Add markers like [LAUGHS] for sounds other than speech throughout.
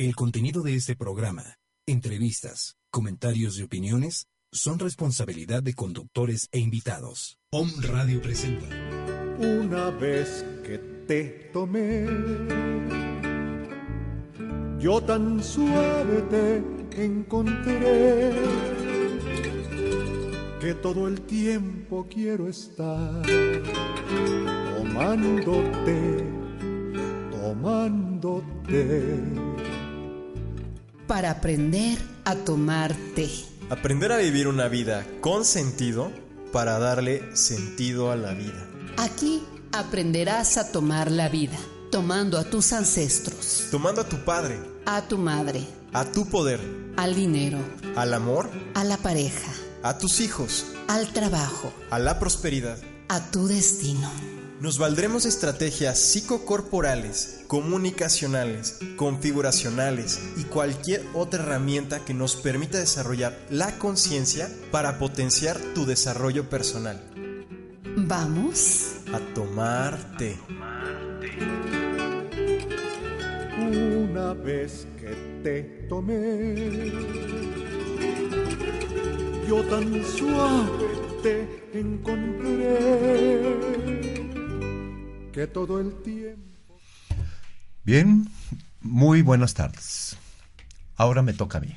El contenido de este programa, entrevistas, comentarios y opiniones son responsabilidad de conductores e invitados. Om Radio presenta. Una vez que te tomé, yo tan suave te encontré que todo el tiempo quiero estar tomándote, tomándote. Para aprender a tomar té. Aprender a vivir una vida con sentido para darle sentido a la vida. Aquí aprenderás a tomar la vida, tomando a tus ancestros, Tomando a tu padre, a tu madre, a tu poder, al dinero, al amor, a la pareja, a tus hijos, al trabajo, a la prosperidad. a tu destino. Nos valdremos de estrategias psicocorporales, comunicacionales, configuracionales y cualquier otra herramienta que nos permita desarrollar la conciencia para potenciar tu desarrollo personal. Vamos. A tomarte. Una vez que te tomé, yo tan suave te encontré que todo el tiempo. Bien, muy buenas tardes. Ahora me toca a mí.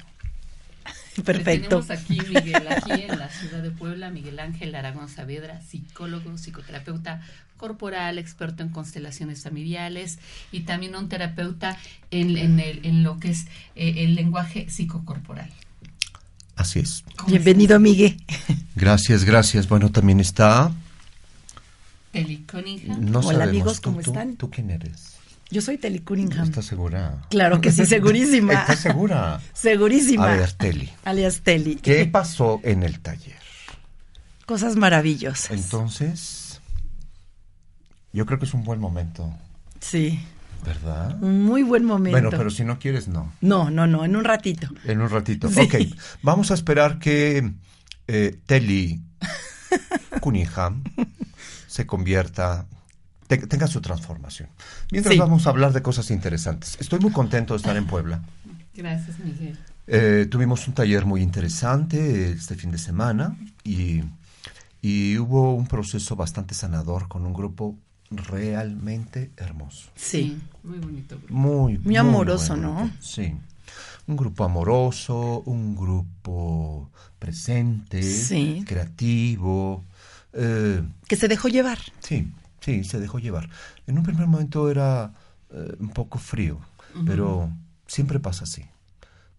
[LAUGHS] Perfecto. Tenemos aquí Miguel, aquí en la ciudad de Puebla, Miguel Ángel Aragón Saavedra, psicólogo, psicoterapeuta corporal, experto en constelaciones familiares y también un terapeuta en, en, el- en lo que es eh, el lenguaje psicocorporal. Así es. ¿Cómo Bienvenido, Miguel. Gracias, gracias. Bueno, también está. Telly Cunningham. No Hola, sabemos. amigos, ¿Tú- ¿cómo tú- están? ¿Tú quién eres? Yo soy Telly Cunningham. ¿Estás segura? Claro que sí, segurísima. ¿Estás segura? [LAUGHS] Segurísima. A ver, Teli. Alias Telly. ¿Qué pasó en el taller? Cosas maravillosas. Entonces, yo creo que es un buen momento, Sí, ¿verdad? un muy buen momento. Bueno, pero si no quieres, no. No, no, no, en un ratito. En un ratito. Sí. Ok, vamos a esperar que eh, Telly [LAUGHS] Cunningham se convierta, te- tenga su transformación. Mientras Sí. vamos a hablar de cosas interesantes. Estoy muy contento de estar en Puebla. Gracias, Miguel. Eh, tuvimos un taller muy interesante este fin de semana y, y hubo un proceso bastante sanador con un grupo realmente hermoso. Sí. Muy bonito. grupo. Muy, Muy amoroso, ¿no? grupo, Sí. Un grupo amoroso, un grupo presente, Sí. creativo. Eh, Que se dejó llevar. sí, sí, se dejó llevar. En un primer momento era eh, un poco frío, pero siempre pasa así.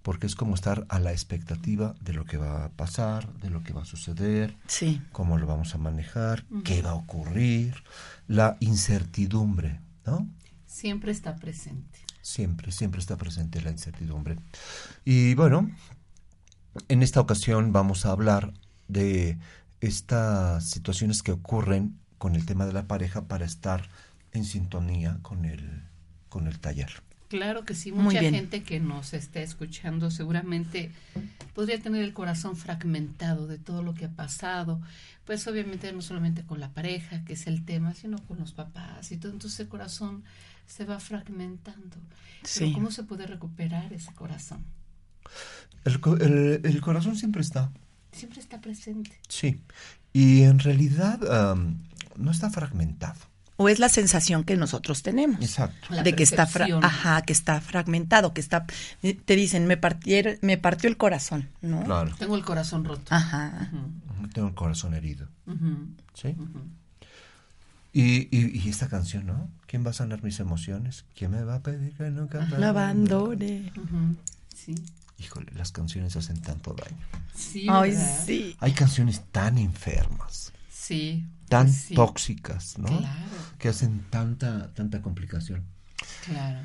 Porque es como estar a la expectativa de lo que va a pasar, de lo que va a suceder, Sí. cómo lo vamos a manejar, qué va a ocurrir, la incertidumbre, ¿no? Siempre está presente. Siempre, siempre está presente la incertidumbre. Y bueno, en esta ocasión vamos a hablar de estas situaciones que ocurren con el tema de la pareja para estar en sintonía con el, con el taller. Claro que sí, mucha gente que nos está escuchando seguramente podría tener el corazón fragmentado de todo lo que ha pasado, pues obviamente no solamente con la pareja, que es el tema, sino con los papás y todo, entonces el corazón se va fragmentando. Pero. ¿cómo se puede recuperar ese corazón? El, co- el- el corazón siempre está, Siempre está presente. sí. Y en realidad no está fragmentado. O es la sensación que nosotros tenemos. Exacto. La de que está ajá, que está fragmentado, que está eh, te dicen, me partier- me partió el corazón, ¿no? Claro. Tengo el corazón roto. Ajá. Tengo el corazón herido. ¿Sí? Y, y, y esta canción, ¿no? ¿Quién va a sanar mis emociones? ¿Quién me va a pedir que nunca La abandone. Sí, Híjole, las canciones hacen tanto daño. sí. Ay, sí. Hay canciones tan enfermas, Sí. tan pues sí, tóxicas, ¿no? Claro, Que hacen tanta, tanta complicación. claro.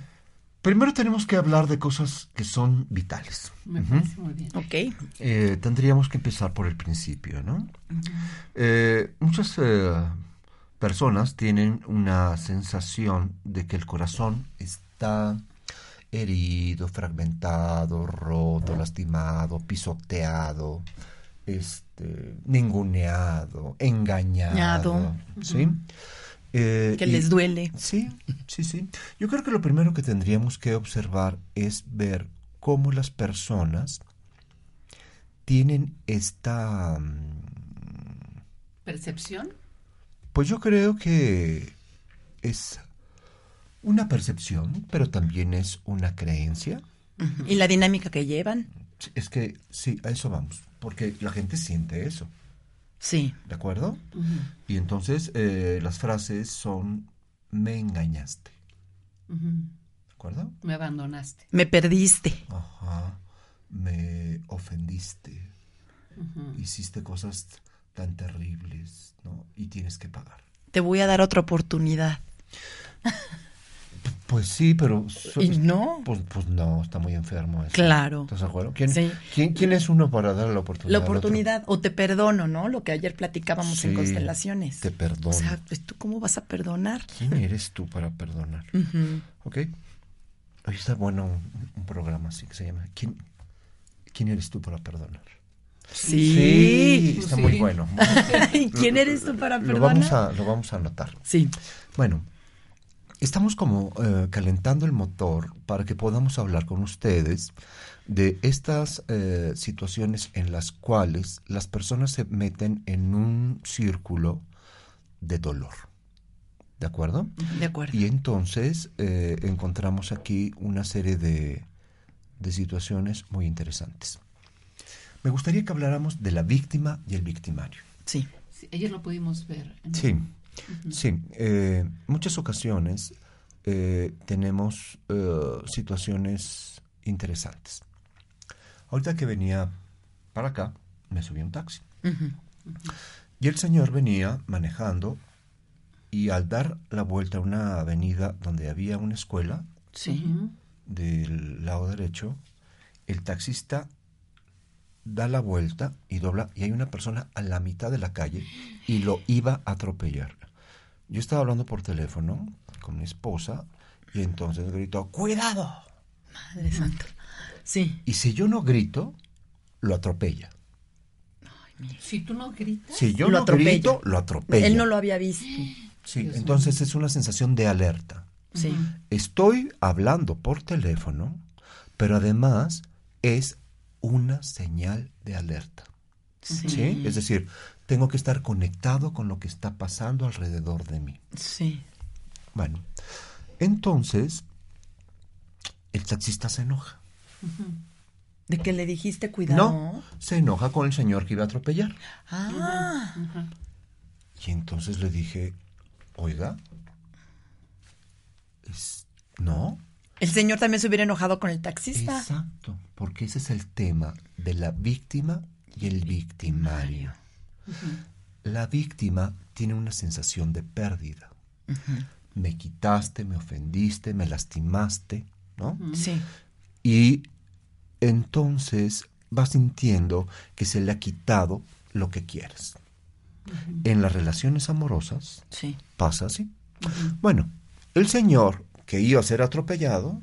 Primero tenemos que hablar de cosas que son vitales. Me parece muy bien. Ok. Eh, tendríamos que empezar por el principio, ¿no? Eh, muchas eh, personas tienen una sensación de que el corazón está herido, fragmentado, roto, lastimado, pisoteado, este, ninguneado, engañado, Ñado. ¿sí? Eh, Que y- les duele. Sí, sí, sí. Yo creo que lo primero que tendríamos que observar es ver cómo las personas tienen esta... mm, ¿Percepción? Pues yo creo que es una percepción, pero también es una creencia. Y la dinámica que llevan. Es que sí, a eso vamos, porque la gente siente eso, Sí. ¿de acuerdo? Y entonces eh, las frases son, me engañaste. ¿de acuerdo? Me abandonaste. Me perdiste. Ajá, me ofendiste, hiciste cosas tan terribles, ¿no? Y tienes que pagar. Te voy a dar otra oportunidad. [LAUGHS] Pues sí, pero... so- ¿Y no? Pues, pues no, está muy enfermo eso. Claro. ¿Estás de acuerdo? ¿Quién, Sí. quién, quién es uno para darle la oportunidad? La oportunidad, o te perdono, ¿no? Lo que ayer platicábamos en constelaciones. Te perdono. O sea, pues tú cómo vas a perdonar. ¿Quién eres tú para perdonar? ¿Ok? Hoy está bueno un, un programa así que se llama ¿Quién, ¿Quién eres tú para perdonar? Sí. está Sí. muy bueno. ¿Y [LAUGHS] quién eres tú para Lo perdonar? vamos a, lo vamos a anotar. Sí. Bueno, estamos como eh, calentando el motor para que podamos hablar con ustedes de estas eh, situaciones en las cuales las personas se meten en un círculo de dolor. ¿De acuerdo? De acuerdo. Y entonces eh, encontramos aquí una serie de, de situaciones muy interesantes. Me gustaría que habláramos de la víctima y el victimario. Sí. Sí, ayer lo pudimos ver. Sí, sí. eh, muchas ocasiones eh, tenemos eh, situaciones interesantes. Ahorita que venía para acá, me subí a un taxi. Y el señor venía manejando y al dar la vuelta a una avenida donde había una escuela, Sí. Del lado derecho, el taxista da la vuelta y dobla y hay una persona a la mitad de la calle y lo iba a atropellar. Yo estaba hablando por teléfono con mi esposa y entonces gritó, ¡cuidado! Madre santa. Sí. Y si yo no grito, lo atropella. Si tú no gritas, Si yo Lo no atropella. grito, lo atropella. Él no lo había visto. Sí, Dios entonces es una sensación de alerta. Sí. Estoy hablando por teléfono, pero además es una señal de alerta. Sí. ¿sí? Es decir, tengo que estar conectado con lo que está pasando alrededor de mí. Sí. Bueno, entonces el taxista se enoja. De que le dijiste cuidado. No, se enoja con el señor que iba a atropellar. Ah. Y entonces le dije, oiga, es- no, El señor también se hubiera enojado con el taxista. Exacto, porque ese es el tema de la víctima y el victimario. La víctima tiene una sensación de pérdida. Me quitaste, me ofendiste, me lastimaste, ¿no? Sí. Y entonces va sintiendo que se le ha quitado lo que quieres. En las relaciones amorosas Sí. pasa así. Bueno, el señor que iba a ser atropellado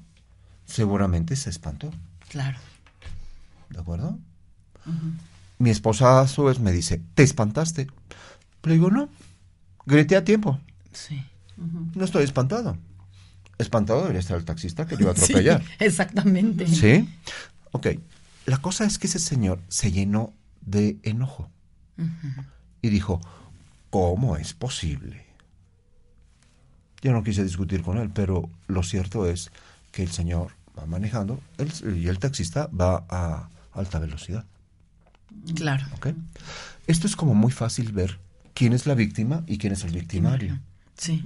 seguramente se espantó, Claro. ¿de acuerdo? Mi esposa a su vez me dice, ¿te espantaste? Le digo, no, grité a tiempo, Sí. no estoy espantado. Espantado debería estar el taxista que le iba a atropellar. Sí, [LAUGHS] exactamente. ¿Sí? Ok, la cosa es que ese señor se llenó de enojo y dijo, ¿cómo es posible? Yo no quise discutir con él, pero lo cierto es que el señor va manejando el- y el taxista va a alta velocidad. Claro. ¿ok? Esto es como muy fácil ver quién es la víctima y quién es el victimario. Sí.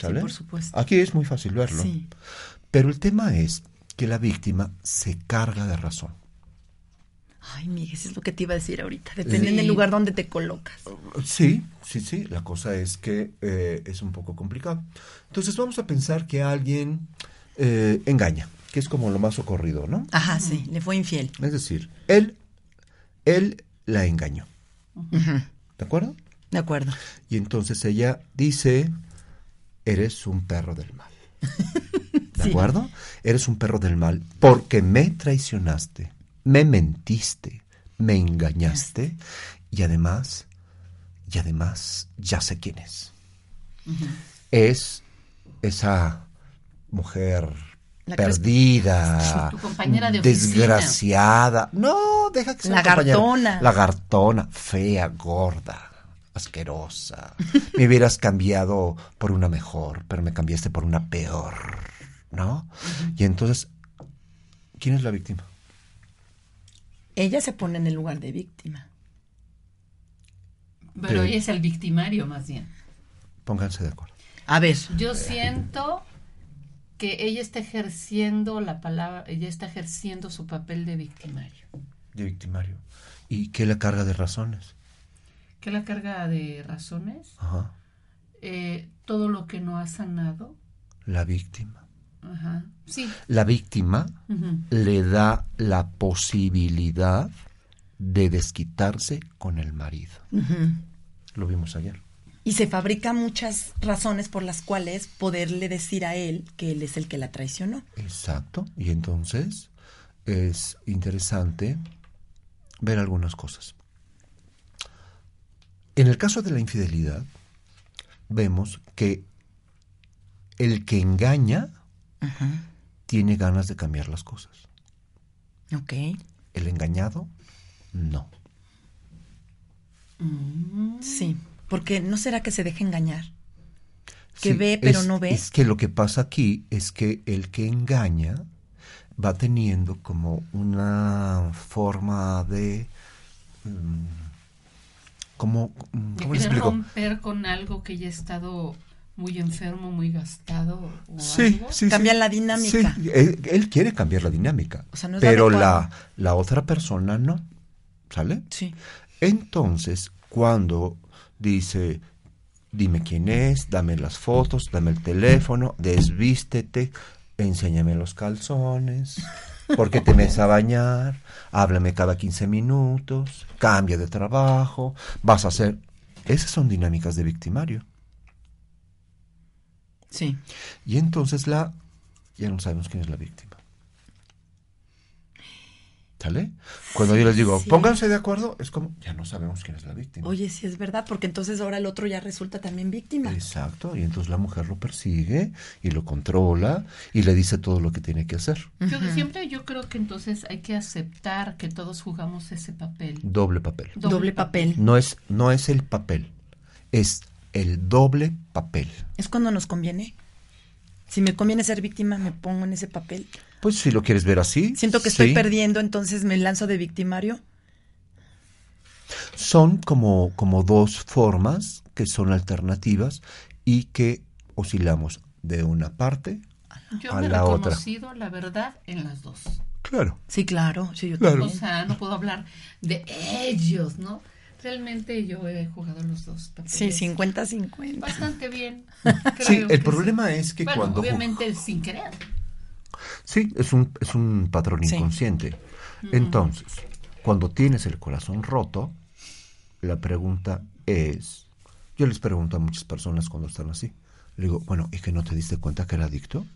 ¿sale? por supuesto. Aquí es muy fácil verlo. Sí. Pero el tema es que la víctima se carga de razón. Ay, Miguel, eso es lo que te iba a decir ahorita. Depende Sí. del lugar donde te colocas. Sí, sí, sí. La cosa es que eh, es un poco complicado. Entonces vamos a pensar que alguien eh, engaña, que es como lo más ocurrido, ¿no? Ajá, sí. Le fue infiel. Es decir, él, él la engañó. ¿De acuerdo? De acuerdo. Y entonces ella dice, eres un perro del mal. ¿De [LAUGHS] Sí. acuerdo? Eres un perro del mal porque me traicionaste, me mentiste, me engañaste y además, y además ya sé quién es. es esa mujer La perdida, Tu compañera de desgraciada. No, deja que sea. Lagartona. Lagartona, fea, gorda, asquerosa. me hubieras cambiado por una mejor, pero me cambiaste por una peor, ¿no? Y entonces, ¿quién es la víctima? Ella se pone en el lugar de víctima. Pero ella es el victimario más bien. Pónganse de acuerdo. A ver, Yo siento que ella está ejerciendo la palabra, ella está ejerciendo su papel de victimario. De victimario. ¿Y qué la carga de razones? ¿Qué la carga de razones? Ajá. Eh, todo lo que no ha sanado. La víctima. Ajá. Sí. La víctima le da la posibilidad de desquitarse con el marido. ujú. Lo vimos ayer. Y se fabrica muchas razones por las cuales poderle decir a él que él es el que la traicionó. Exacto. Y entonces es interesante ver algunas cosas. En el caso de la infidelidad, vemos que el que engaña tiene ganas de cambiar las cosas. Ok. El engañado, no. Sí. Porque no será que se deje engañar. Que Sí, ve, pero es- no ve. Es que lo que pasa aquí es que el que engaña va teniendo como una forma de... mm, como, mm, De ¿Cómo les explico? romper con algo que ya ha estado muy enfermo, muy gastado. O Sí, algo. sí, Cambia sí. la dinámica. Sí, él, él quiere cambiar la dinámica, O sea, no es pero la, la otra persona no. ¿Sale? Sí. Entonces, cuando dice, dime quién es, dame las fotos, dame el teléfono, desvístete, enséñame los calzones, porque te metes a bañar, háblame cada 15 minutos, cambia de trabajo, vas a hacer... Esas son dinámicas de victimario. Sí. Y entonces la... Ya no sabemos quién es la víctima. ¿Sale? Cuando yo les digo, Sí. pónganse de acuerdo, es como, ya no sabemos quién es la víctima. Oye, sí es verdad, porque entonces ahora el otro ya resulta también víctima. Exacto, y entonces la mujer lo persigue y lo controla y le dice todo lo que tiene que hacer. Yo siempre yo creo que entonces hay que aceptar que todos jugamos ese papel. Doble papel. Doble papel. No es, no es el papel, es el doble papel. Es cuando nos conviene. Si me conviene ser víctima, me pongo en ese papel. Pues si lo quieres ver así. Siento que estoy sí. perdiendo, entonces me lanzo de victimario. Son como, como dos formas que son alternativas y que oscilamos de una parte Yo a me he la otra. reconocido la verdad en las dos. Claro. Sí, claro. Sí, yo Claro. O sea, no puedo hablar de ellos, ¿no? Realmente yo he jugado los dos. Sí, 50-50. Bastante bien. Sí, el problema es que Bueno, cuando... obviamente sin querer. Sí, es un, es un patrón Sí. inconsciente. Entonces, cuando tienes el corazón roto, la pregunta es, yo les pregunto a muchas personas cuando están así, le digo, bueno, ¿y que no te diste cuenta que era adicto?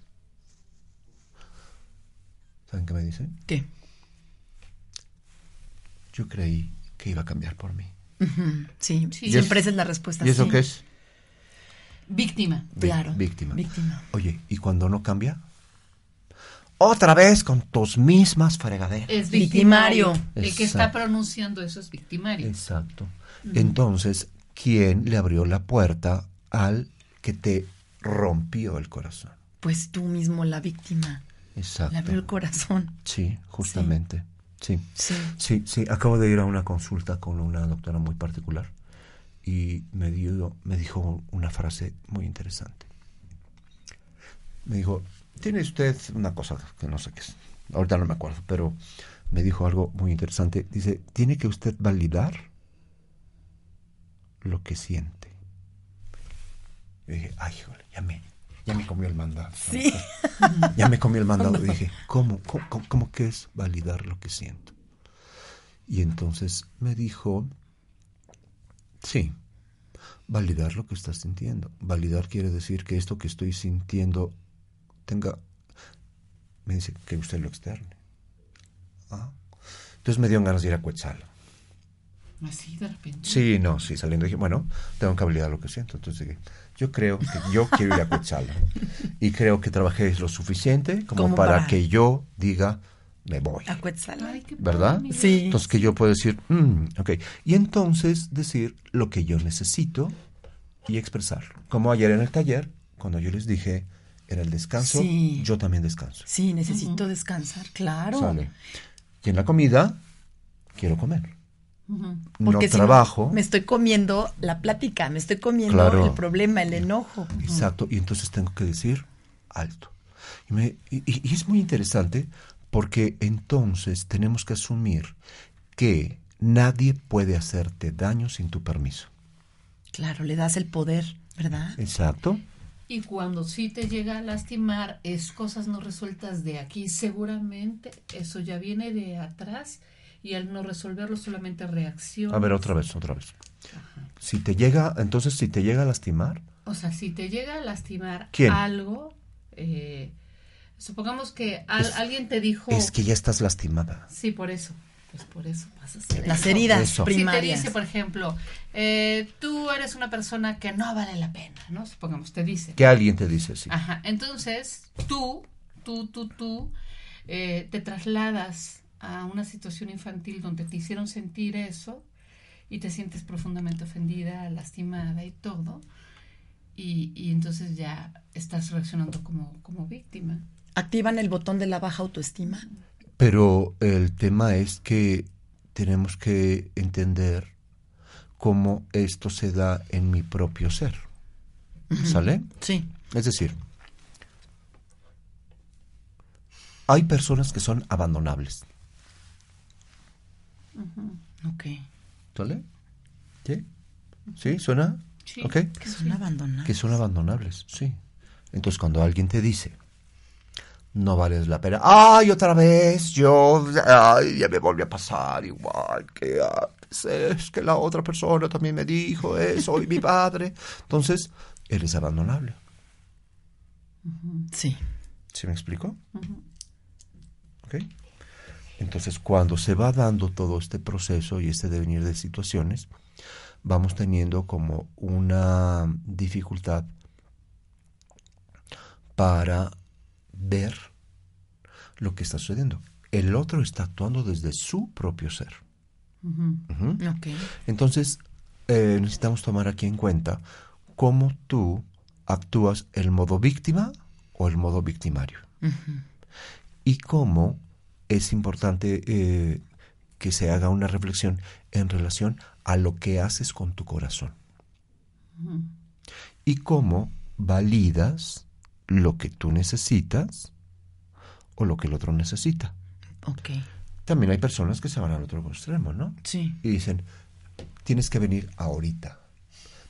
¿Saben qué me dicen? ¿Qué? Yo creí que iba a cambiar por mí. Sí, Sí. siempre ¿Y esa es la respuesta. ¿Y eso sí. qué es? Víctima. Claro. Víctima. Víctima. Oye, ¿y cuando no cambia? Otra vez con tus mismas fregaderas. Es Victimario. El que está pronunciando eso es victimario. Exacto. Entonces, ¿quién le abrió la puerta al que te rompió el corazón? Pues tú mismo, la víctima. Exacto. Le abrió el corazón. Sí, justamente. Sí. Sí. Sí, sí. Acabo de ir a una consulta con una doctora muy particular y me, dio, me dijo una frase muy interesante. Me dijo, tiene usted una cosa que no sé qué es. Ahorita no me acuerdo, pero me dijo algo muy interesante. Dice, tiene que usted validar lo que siente. Y dije, ay, híjole, ya me, ya me comió el mandado. Sí. [LAUGHS] Ya me comí el mandado. Y dije, ¿cómo, cómo, cómo- cómo que es validar lo que siento? Y entonces me dijo, sí, validar lo que estás sintiendo. Validar quiere decir que esto que estoy sintiendo tenga, me dice que usted lo externe. Ah. Entonces me dio ganas de ir a Cuetzal. Así de repente. Sí, no, sí, saliendo dije, bueno, tengo que habilitar lo que siento. Entonces dije, yo creo que yo quiero ir a Cuetzala. y creo que trabajé lo suficiente como, para, para- que yo diga, me voy. A qué ¿Verdad? Sí. Entonces que yo puedo decir, "Mm, ok. Y entonces decir lo que yo necesito y expresarlo. Como ayer en el taller, cuando yo les dije, era el descanso, Sí. yo también descanso. Sí, necesito descansar, claro. Sale. Y en la comida, quiero comer. Porque no si trabajo. me estoy comiendo la plática, me estoy comiendo Claro. el problema, el enojo. Exacto, y entonces tengo que decir alto. Y, me- y es muy interesante porque entonces tenemos que asumir que nadie puede hacerte daño sin tu permiso. Claro, le das el poder, ¿verdad? Exacto. Y cuando sí te llega a lastimar, es cosas no resueltas de aquí, seguramente eso ya viene de atrás y al no resolverlo solamente reacciona. A ver, otra vez, otra vez. Si te llega, entonces si te llega a lastimar, O sea, si te llega a lastimar ¿Quién? algo, eh, supongamos que al- Es- alguien te dijo... es que ya estás lastimada. Sí, por eso. Pues por eso pasa a ser Las eso. heridas Eso. Si te primarias. dice, por ejemplo, eh, tú eres una persona que no vale la pena, ¿no? Supongamos, te dice. Que alguien te dice sí. Ajá, entonces tú, tú, tú, tú, eh, te trasladas a una situación infantil donde te hicieron sentir eso y te sientes profundamente ofendida, lastimada y todo, y, y entonces ya estás reaccionando como, como víctima. Activan el botón de la baja autoestima. Pero el tema es que tenemos que entender cómo esto se da en mi propio ser. ¿Sale? Sí. Es decir, hay personas que son abandonables. Ok. ¿Sale? ¿Sí? ¿Sí? ¿Suena? Sí. Que son abandonados. Que son abandonables, sí. Entonces cuando alguien te dice, no vales la pena, ay, otra vez, yo, ay, ya me volvió a pasar igual que antes, es que la otra persona también me dijo eso, y mi padre. Entonces, eres abandonable. Sí. ¿Sí me explico? ¿Ok? Entonces, cuando se va dando todo este proceso y este devenir de situaciones, vamos teniendo como una dificultad para ver lo que está sucediendo. El otro está actuando desde su propio ser. Ujú. Ok. Entonces, eh, necesitamos tomar aquí en cuenta cómo tú actúas el modo víctima o el modo victimario. Y cómo es importante eh, que se haga una reflexión en relación a lo que haces con tu corazón. Y cómo validas lo que tú necesitas o lo que el otro necesita. Ok. También hay personas que se van al otro extremo, ¿no? Sí. y dicen, tienes que venir ahorita,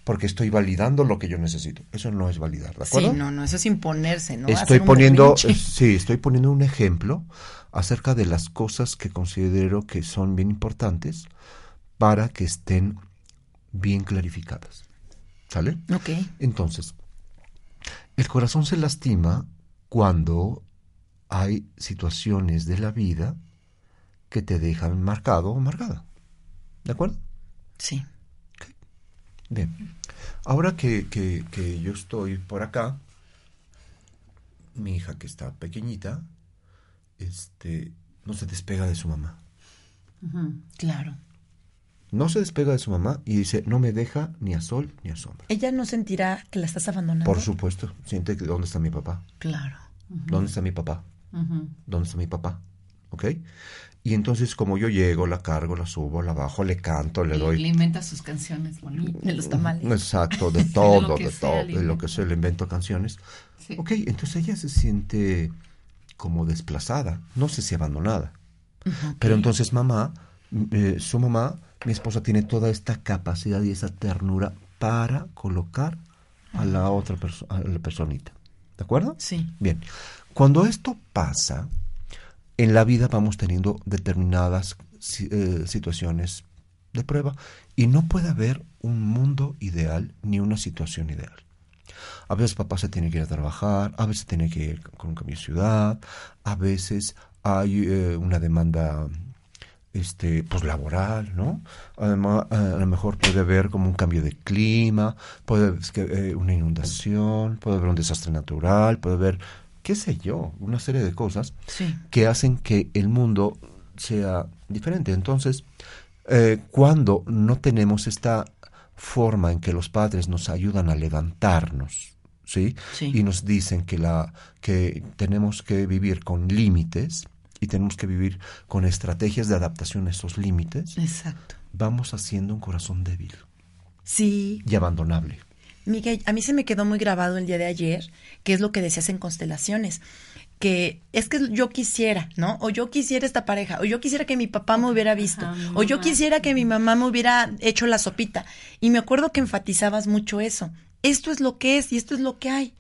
porque estoy validando lo que yo necesito. Eso no es validar, ¿de Sí, acuerdo? no, no, eso es imponerse, ¿no? estoy poniendo, eh, sí, estoy poniendo un ejemplo acerca de las cosas que considero que son bien importantes para que estén bien clarificadas. ¿Sale? Ok. Entonces, el corazón se lastima cuando hay situaciones de la vida que te dejan marcado o marcada. ¿De acuerdo? Sí. Bien. Ahora que, que- que yo estoy por acá, mi hija que está pequeñita, este, no se despega de su mamá. Claro. No se despega de su mamá y dice, no me deja ni a sol ni a sombra. Ella no sentirá que la estás abandonando. Por supuesto, siente que dónde está mi papá. Claro. ¿Dónde está mi papá? ¿Dónde está mi papá? ¿Ok? Y entonces como yo llego, la cargo, la subo, la bajo, le canto, le Y doy... le inventa sus canciones bonitas. De los tamales. Exacto, [LAUGHS] de todo, de sea, todo, de lo que se le invento canciones. Sí. Ok, entonces ella se siente como desplazada, no sé si abandonada. Pero entonces mamá, eh, su mamá, mi esposa tiene toda esta capacidad y esa ternura para colocar a la otra persona, a la personita. ¿De acuerdo? Sí. Bien, cuando esto pasa, en la vida vamos teniendo determinadas eh, situaciones de prueba y no puede haber un mundo ideal ni una situación ideal. A veces papá se tiene que ir a trabajar, a veces tiene que ir con un cambio de ciudad, a veces hay eh, una demanda este, pues laboral, ¿no? Además, a lo mejor puede haber como un cambio de clima, puede haber eh, una inundación, puede haber un desastre natural, puede haber, qué sé yo, una serie de cosas Sí. que hacen que el mundo sea diferente. Entonces, eh, cuando no tenemos esta forma en que los padres nos ayudan a levantarnos, ¿sí? Sí. Y nos dicen que, la, que tenemos que vivir con límites y tenemos que vivir con estrategias de adaptación a esos límites, Exacto. vamos haciendo un corazón débil Sí, y abandonable. Miguel, a mí se me quedó muy grabado el día de ayer, que es lo que decías en Constelaciones, que es que yo quisiera, ¿no? O yo quisiera esta pareja, o yo quisiera que mi papá me hubiera visto, Ajá, o yo quisiera que mi mamá me hubiera hecho la sopita. Y me acuerdo que enfatizabas mucho eso. Esto es lo que es y esto es lo que hay.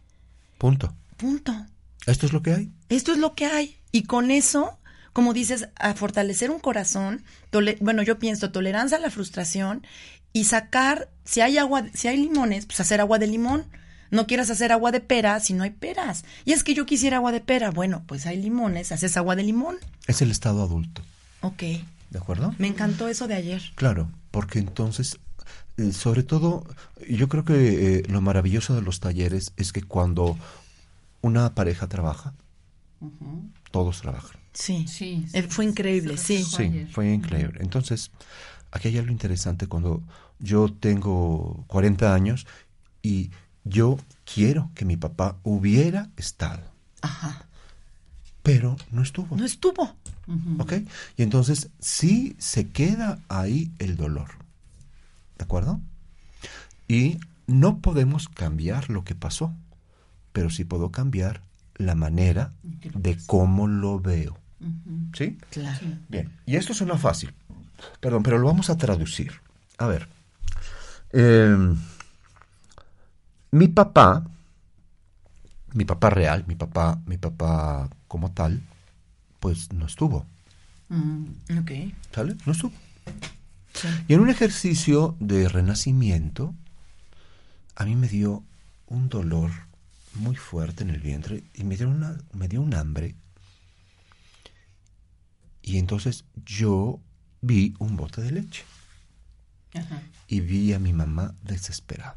Punto. Punto. Esto es lo que hay. Esto es lo que hay. Y con eso, como dices, a fortalecer un corazón, bueno, yo pienso tolerancia a la frustración y sacar, si hay agua, si hay limones, pues hacer agua de limón. No quieras hacer agua de pera si no hay peras. Y es que yo quisiera agua de pera. Bueno, pues hay limones, haces agua de limón. Es el estado adulto. Ok. ¿De acuerdo? Me encantó eso de ayer. Claro, porque entonces, eh, sobre todo, yo creo que eh, lo maravilloso de los talleres es que cuando una pareja trabaja. Todos trabajan. Sí. Sí, Eh, sí, fue increíble, sí. Sí, fue increíble. Entonces, aquí hay algo interesante cuando yo tengo 40 años y yo quiero que mi papá hubiera estado, Ajá. pero no estuvo. No estuvo. ¿Ok? Y entonces sí se queda ahí el dolor. ¿De acuerdo? Y no podemos cambiar lo que pasó, pero sí puedo cambiar la manera de cómo lo veo. ¿Sí? Claro. Bien. Y esto suena fácil. Perdón, pero lo vamos a traducir. A ver. Eh, mi papá, mi papá real, mi papá, mi papá como tal, pues no estuvo. Mm. Ok. ¿Sale? No estuvo. Sí. Y en un ejercicio de renacimiento, a mí me dio un dolor muy fuerte en el vientre y me dio, una, me dio un hambre. Y entonces yo vi un bote de leche Ajá. y vi a mi mamá desesperada.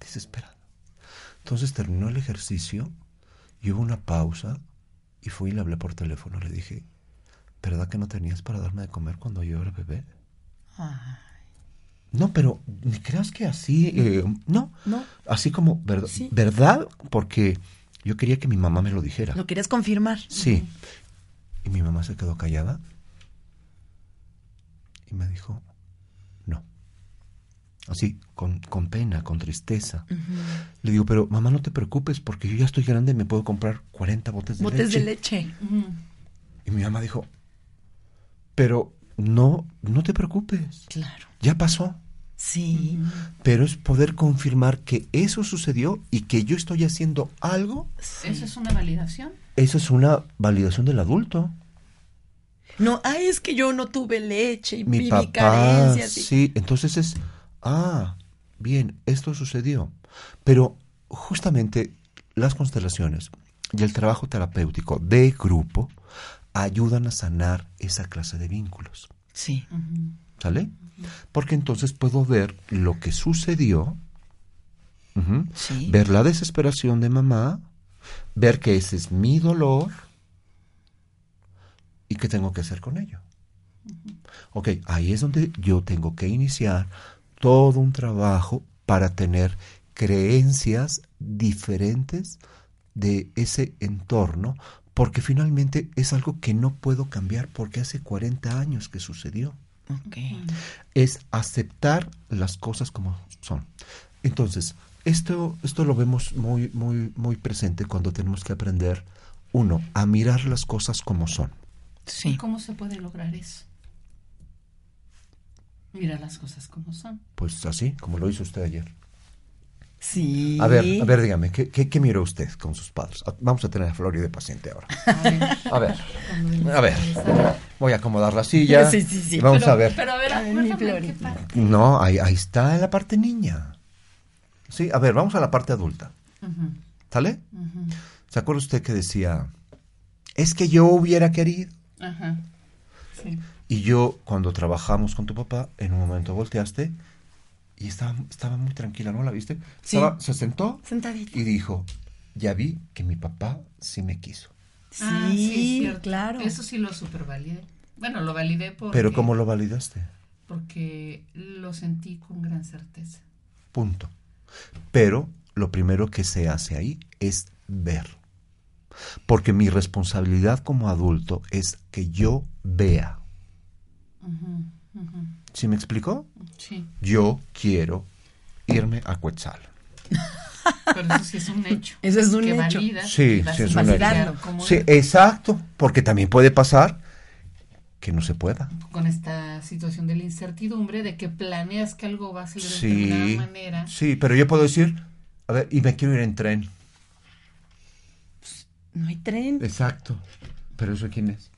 Desesperada. Entonces terminó el ejercicio y hubo una pausa y fui y le hablé por teléfono. Le dije, ¿verdad que no tenías para darme de comer cuando yo era bebé? Ay. No, pero ni creas que así, eh, no, No. así como, verdad, Sí. ¿verdad? Porque yo quería que mi mamá me lo dijera. ¿Lo querías confirmar? Sí. Y mi mamá se quedó callada y me dijo, no. Así, con, con pena, con tristeza. Le digo, pero mamá, no te preocupes porque yo ya estoy grande y me puedo comprar 40 botes de Botes leche. de leche. Y mi mamá dijo, pero no, no te preocupes, Claro. ya pasó. Sí. Pero es poder confirmar que eso sucedió y que yo estoy haciendo algo. ¿Eso es una validación? Eso es una validación del adulto. No, ay, es que yo no tuve leche y Mi vi mi papá, carencia. sí. sí. Entonces es, ah, bien, esto sucedió. Pero justamente las constelaciones y el trabajo terapéutico de grupo ayudan a sanar esa clase de vínculos. Sí. ¿Sale? Porque entonces puedo ver lo que sucedió, Sí. ver la desesperación de mamá, ver que ese es mi dolor y qué tengo que hacer con ello. Ok, ahí es donde yo tengo que iniciar todo un trabajo para tener creencias diferentes de ese entorno, porque finalmente es algo que no puedo cambiar porque hace 40 años que sucedió Ok. es aceptar las cosas como son. Entonces, esto, esto lo vemos muy, muy, muy presente cuando tenemos que aprender, uno, a mirar las cosas como son. ¿Y Sí. cómo se puede lograr eso? Mira las cosas como son. Pues así, como lo hizo usted ayer. Sí. A ver, a ver, dígame, ¿qué, qué, qué miró usted con sus padres? Ah, Vamos a tener a Flori de paciente ahora. A ver. A ver, a ver. Voy a acomodar la silla. [LAUGHS] Sí, sí, sí, Vamos pero- a ver. Pero a ver, acuérdame qué parte. No, ahí, ahí está en la parte niña. Sí, a ver, vamos a la parte adulta. Ujú, ¿Sale? ¿Se acuerda usted que decía, es que yo hubiera querido? Ajá. Sí. Y yo, cuando trabajamos con tu papá, en un momento volteaste y estaba, estaba muy tranquila, ¿no la viste? Sí. Estaba- se sentó Sentadita. y dijo, ya vi que mi papá sí me quiso. Sí, Ah, es cierto. claro. Eso sí lo super validé. Bueno, lo validé porque, Pero ¿cómo lo validaste? porque lo sentí con gran certeza. Punto. Pero lo primero que se hace ahí es ver. Porque mi responsabilidad como adulto es que yo vea. Ujú. ¿Sí me explicó? Sí, Yo quiero irme a Quetzal. [LAUGHS] pero eso sí es un hecho. Eso es un que hecho. valida Sí, sí es un hecho. Sí, exacto. Porque también puede pasar que no se pueda. con esta situación de la incertidumbre de que planeas que algo va a ser de Sí, determinada manera. sí, pero yo puedo decir, a ver, y me quiero ir en tren. No hay tren. Exacto. Pero eso quién es?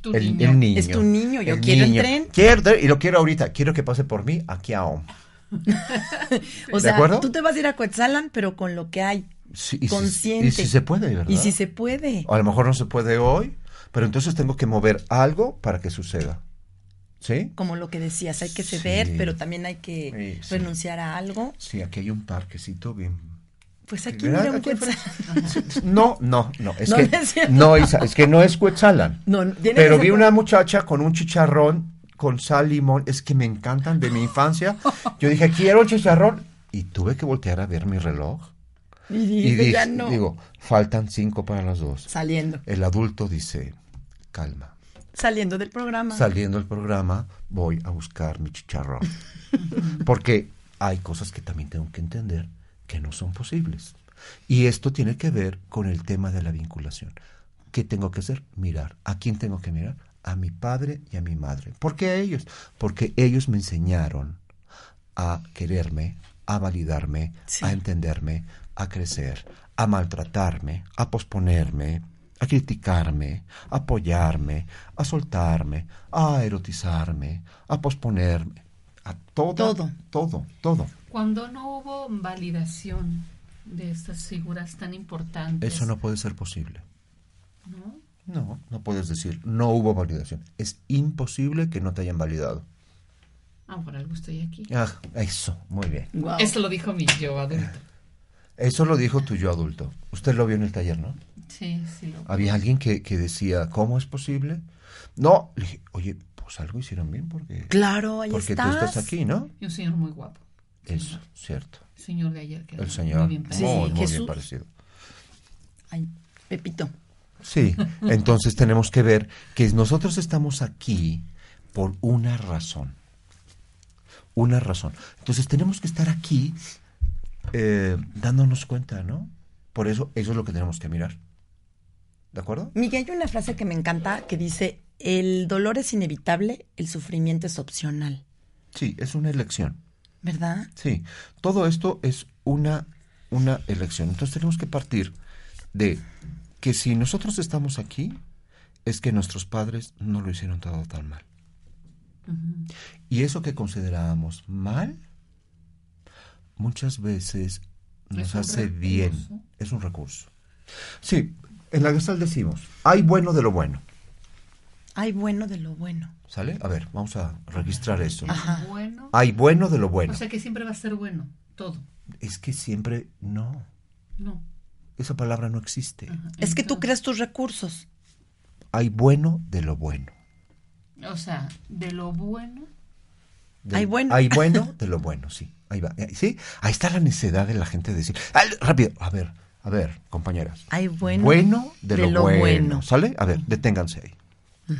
Tu el, niño. el niño. Es tu niño, yo El quiero en niño. tren. Quiero, y lo quiero ahorita. Quiero que pase por mí aquí a OM. [LAUGHS] O ¿De sea, acuerdo? tú te vas a ir a Coetzalan, pero con lo que hay. Sí, y si- Consciente. y si se puede, ¿verdad? Y si se puede. A lo mejor no se puede hoy, pero entonces tengo que mover algo para que suceda. ¿Sí? Como lo que decías, hay que ceder, Sí. pero también hay que Sí, renunciar a algo. Sí, aquí hay un parquecito bien. Pues aquí mira un Aquí Coetzalan. [LAUGHS] No, no, no. Es No, que no Isa, es que no es Cuetzalan. No, Pero vi una muchacha con un chicharrón con sal limón, es que me encantan de mi infancia. Yo dije, quiero chicharrón y tuve que voltear a ver mi reloj Y dije, ya no. digo, faltan cinco para las dos. Saliendo. El adulto dice, calma. Saliendo del programa. Saliendo del programa, voy a buscar mi chicharrón. [LAUGHS] Porque hay cosas que también tengo que entender que no son posibles. Y esto tiene que ver con el tema de la vinculación. ¿Qué tengo que hacer? Mirar. ¿A quién tengo que mirar? A mi padre y a mi madre. ¿Por qué a ellos? Porque ellos me enseñaron a quererme, a validarme, Sí. a entenderme, a crecer, a maltratarme, a posponerme, a criticarme, a apoyarme, a soltarme, a erotizarme, a posponerme, a todo, Todo. todo, todo. Cuando no hubo validación de estas figuras tan importantes. Eso no puede ser posible. ¿no? No, no puedes decir, no hubo validación. Es imposible que no te hayan validado. Ah, por algo estoy aquí. Ah, eso, muy bien. Eso lo dijo mi yo adulto. Eso lo dijo tu yo adulto. Usted lo vio en el taller, ¿no? Sí, sí lo. Había alguien que, que decía, ¿cómo es posible? No, le dije, oye, pues algo hicieron bien porque, Claro, ahí porque tú estás. aquí, ¿no? Y un señor muy guapo. Eso, cierto. El señor de ayer que era El señor, muy bien Sí, muy, parecido. muy bien parecido. Ay, Pepito. Sí, entonces tenemos que ver que nosotros estamos aquí por una razón. Una razón. Entonces tenemos que estar aquí eh, dándonos cuenta, ¿no? Por eso, eso es lo que tenemos que mirar. ¿De acuerdo? Miguel, hay una frase que me encanta que dice, el dolor es inevitable, el sufrimiento es opcional. Sí, es una elección. ¿Verdad? Sí, todo esto es una, una elección. Entonces tenemos que partir de que si nosotros estamos aquí, es que nuestros padres no lo hicieron todo tan mal. Y eso que considerábamos mal, muchas veces nos hace recurso. bien. Es un recurso. Sí, en la Gestalt decimos, hay bueno de lo bueno. Hay bueno de lo bueno. ¿Sale? A ver, vamos a registrar esto. Bueno. Hay bueno de lo bueno. O sea que siempre va a ser bueno. Todo. Es que siempre no. No. Esa palabra no existe. Es que tú creas tus recursos. Hay bueno de lo bueno. O sea, de lo bueno. Del- Hay bueno. Hay [LAUGHS] bueno de lo bueno, sí. Ahí va. Eh, Sí, ahí está la necedad de la gente de decir. "Ah, rápido, a ver, a ver, compañeras. Hay bueno, Bueno de, de lo, lo bueno. bueno. ¿Sale? A ver, deténganse ahí.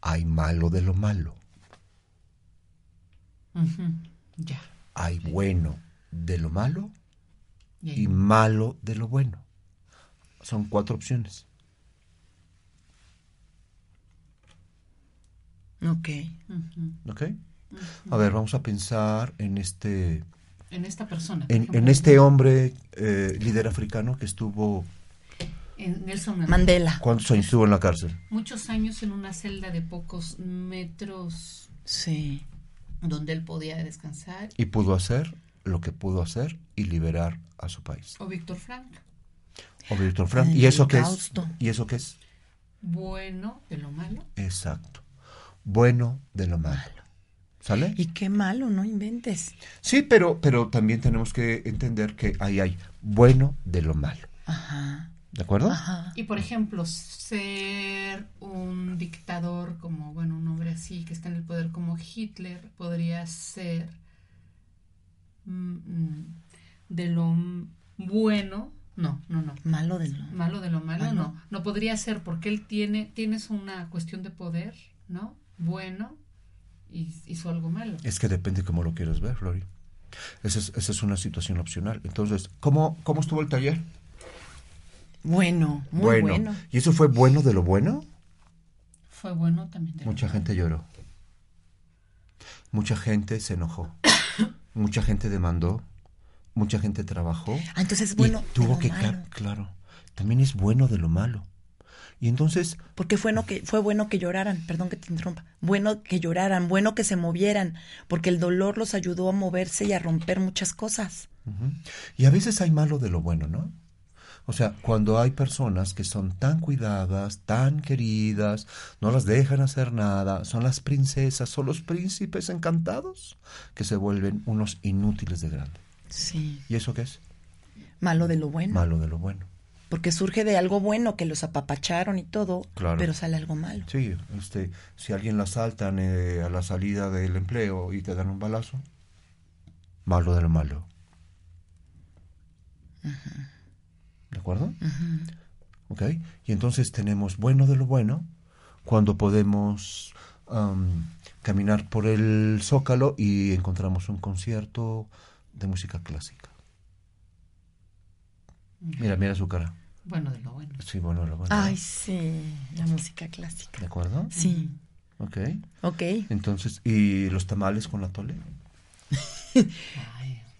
Hay malo de lo malo. Ya. Hay bueno de lo malo Y malo de lo bueno. Son cuatro opciones. Ok. ¿Ok? A ver, vamos a pensar en este En esta persona. en este hombre eh, líder africano que estuvo en Nelson Mandela. Mandela. ¿cuántos años estuvo en la cárcel? Muchos años en una celda de pocos metros Sí. donde él podía descansar. y pudo hacer lo que pudo hacer y liberar a su país. O Víctor Frank. O Víctor Frank. El ¿Y eso qué es? ¿Y eso qué es? bueno de lo malo. Exacto. Bueno de lo malo. ¿Sale? Y qué malo, no inventes. Sí, pero, pero también tenemos que entender que ahí hay bueno de lo malo. Ajá. ¿De acuerdo? Ajá. Y por ejemplo, ser un dictador como, bueno, un hombre así que está en el poder como Hitler podría ser de lo bueno, no, no, no. Malo de lo. Malo de lo malo, Malo. no. No podría ser porque él tiene, tienes una cuestión de poder, ¿no? Bueno y hizo algo malo. Es que depende cómo lo quieres ver, Flori. Esa es, esa es una situación opcional. Entonces, ¿cómo, cómo estuvo el taller? Bueno, muy bueno. ¿Y eso fue bueno de lo bueno? Fue bueno también. de lo Mucha gente lloró. Mucha gente se enojó. Mucha gente demandó. Mucha gente trabajó. Ah, entonces es bueno. y de tuvo lo que malo. claro. También es bueno de lo malo. Y entonces, Porque fue, no que, fue bueno que lloraran, perdón que te interrumpa, bueno que lloraran, bueno que se movieran, porque el dolor los ayudó a moverse y a romper muchas cosas. y a veces hay malo de lo bueno, ¿no? O sea, cuando hay personas que son tan cuidadas, tan queridas, no las dejan hacer nada, son las princesas, son los príncipes encantados, que se vuelven unos inútiles de grande. Sí. ¿Y eso qué es? Malo de lo bueno. Malo de lo bueno. Porque surge de algo bueno que los apapacharon y todo, Claro. pero sale algo malo. Sí, este, si alguien la asaltan eh, a la salida del empleo y te dan un balazo, malo de lo malo. ¿De acuerdo? Ok, y entonces tenemos bueno de lo bueno cuando podemos am, caminar por el zócalo y encontramos un concierto de música clásica. Mira, mira su cara. Bueno de lo bueno. Sí, bueno, de lo bueno. Ay, sí, la música clásica. ¿De acuerdo? Sí, Ok. ok. Entonces, ¿y los tamales con la tole? [LAUGHS]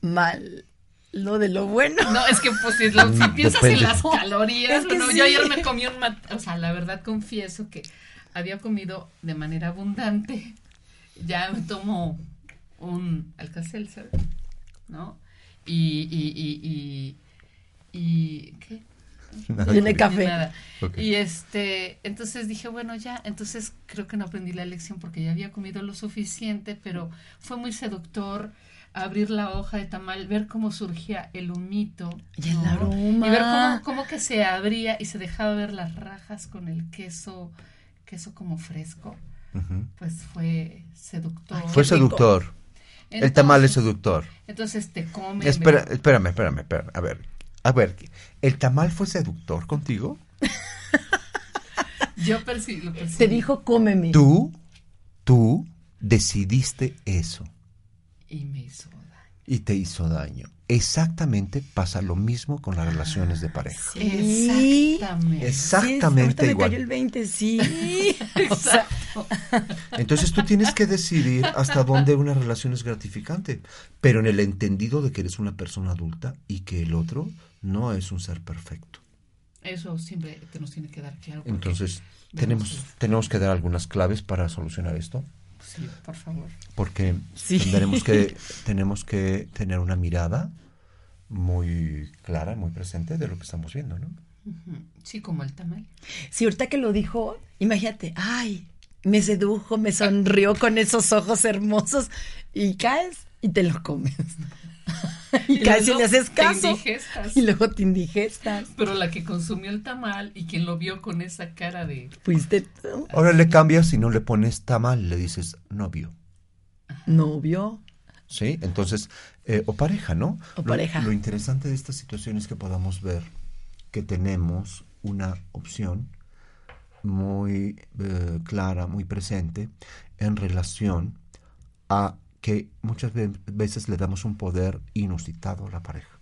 Mal. Lo de lo bueno. No, es que pues si, lo- si Mm, piensas depende. en las calorías, Es que bueno, sí. yo ayer me comí un mat- o sea, la verdad confieso que había comido de manera abundante. Ya me tomo un Alka-Seltzer, ¿no? Y, y, y, y, y ¿qué? Tiene café. Nada. Y este, entonces dije, bueno, ya, entonces creo que no aprendí la lección porque ya había comido lo suficiente, pero fue muy seductor abrir la hoja de tamal, ver cómo surgía el humito. Y el ¿no? aroma. Y ver cómo, cómo que se abría y se dejaba ver las rajas con el queso, queso como fresco. Pues fue seductor. Fue seductor. el tamal es seductor. Entonces te comen. Espera, espérame, espérame, espérame. A ver, a ver, ¿el tamal fue seductor contigo? [LAUGHS] Yo percibí. Te dijo, cómeme. Tú, tú decidiste eso Y me hizo daño. y te hizo daño. Exactamente pasa lo mismo con las relaciones de pareja. Sí. Exactamente. Exactamente Sí, me igual. cayó el 20, sí. [LAUGHS] Exacto. Entonces tú tienes que decidir hasta dónde una relación es gratificante, pero en el entendido de que eres una persona adulta y que el otro no es un ser perfecto. Eso siempre te nos tiene que dar claro. Entonces tenemos, tenemos que dar algunas claves para solucionar esto, Sí, por favor. porque Sí. tendremos que, [LAUGHS] tenemos que tener una mirada muy clara, muy presente de lo que estamos viendo, ¿no? Sí, como el tamal. Sí, ahorita que lo dijo, imagínate, ay, me sedujo, me sonrió con esos ojos hermosos y caes y te lo comes. [LAUGHS] [LAUGHS] y, y luego le haces te caso. indigestas. Y luego te indigestas. Pero la que consumió el tamal y quien lo vio con esa cara de... Fuiste tú, Ahora le cambias y no le pones tamal, le dices novio. novio. ¿Sí? Entonces, eh, o pareja, ¿no? O Lo- pareja. Lo, interesante de esta situación es que podamos ver que tenemos una opción muy eh, clara, muy presente en relación a que muchas ve- veces le damos un poder inusitado a la pareja.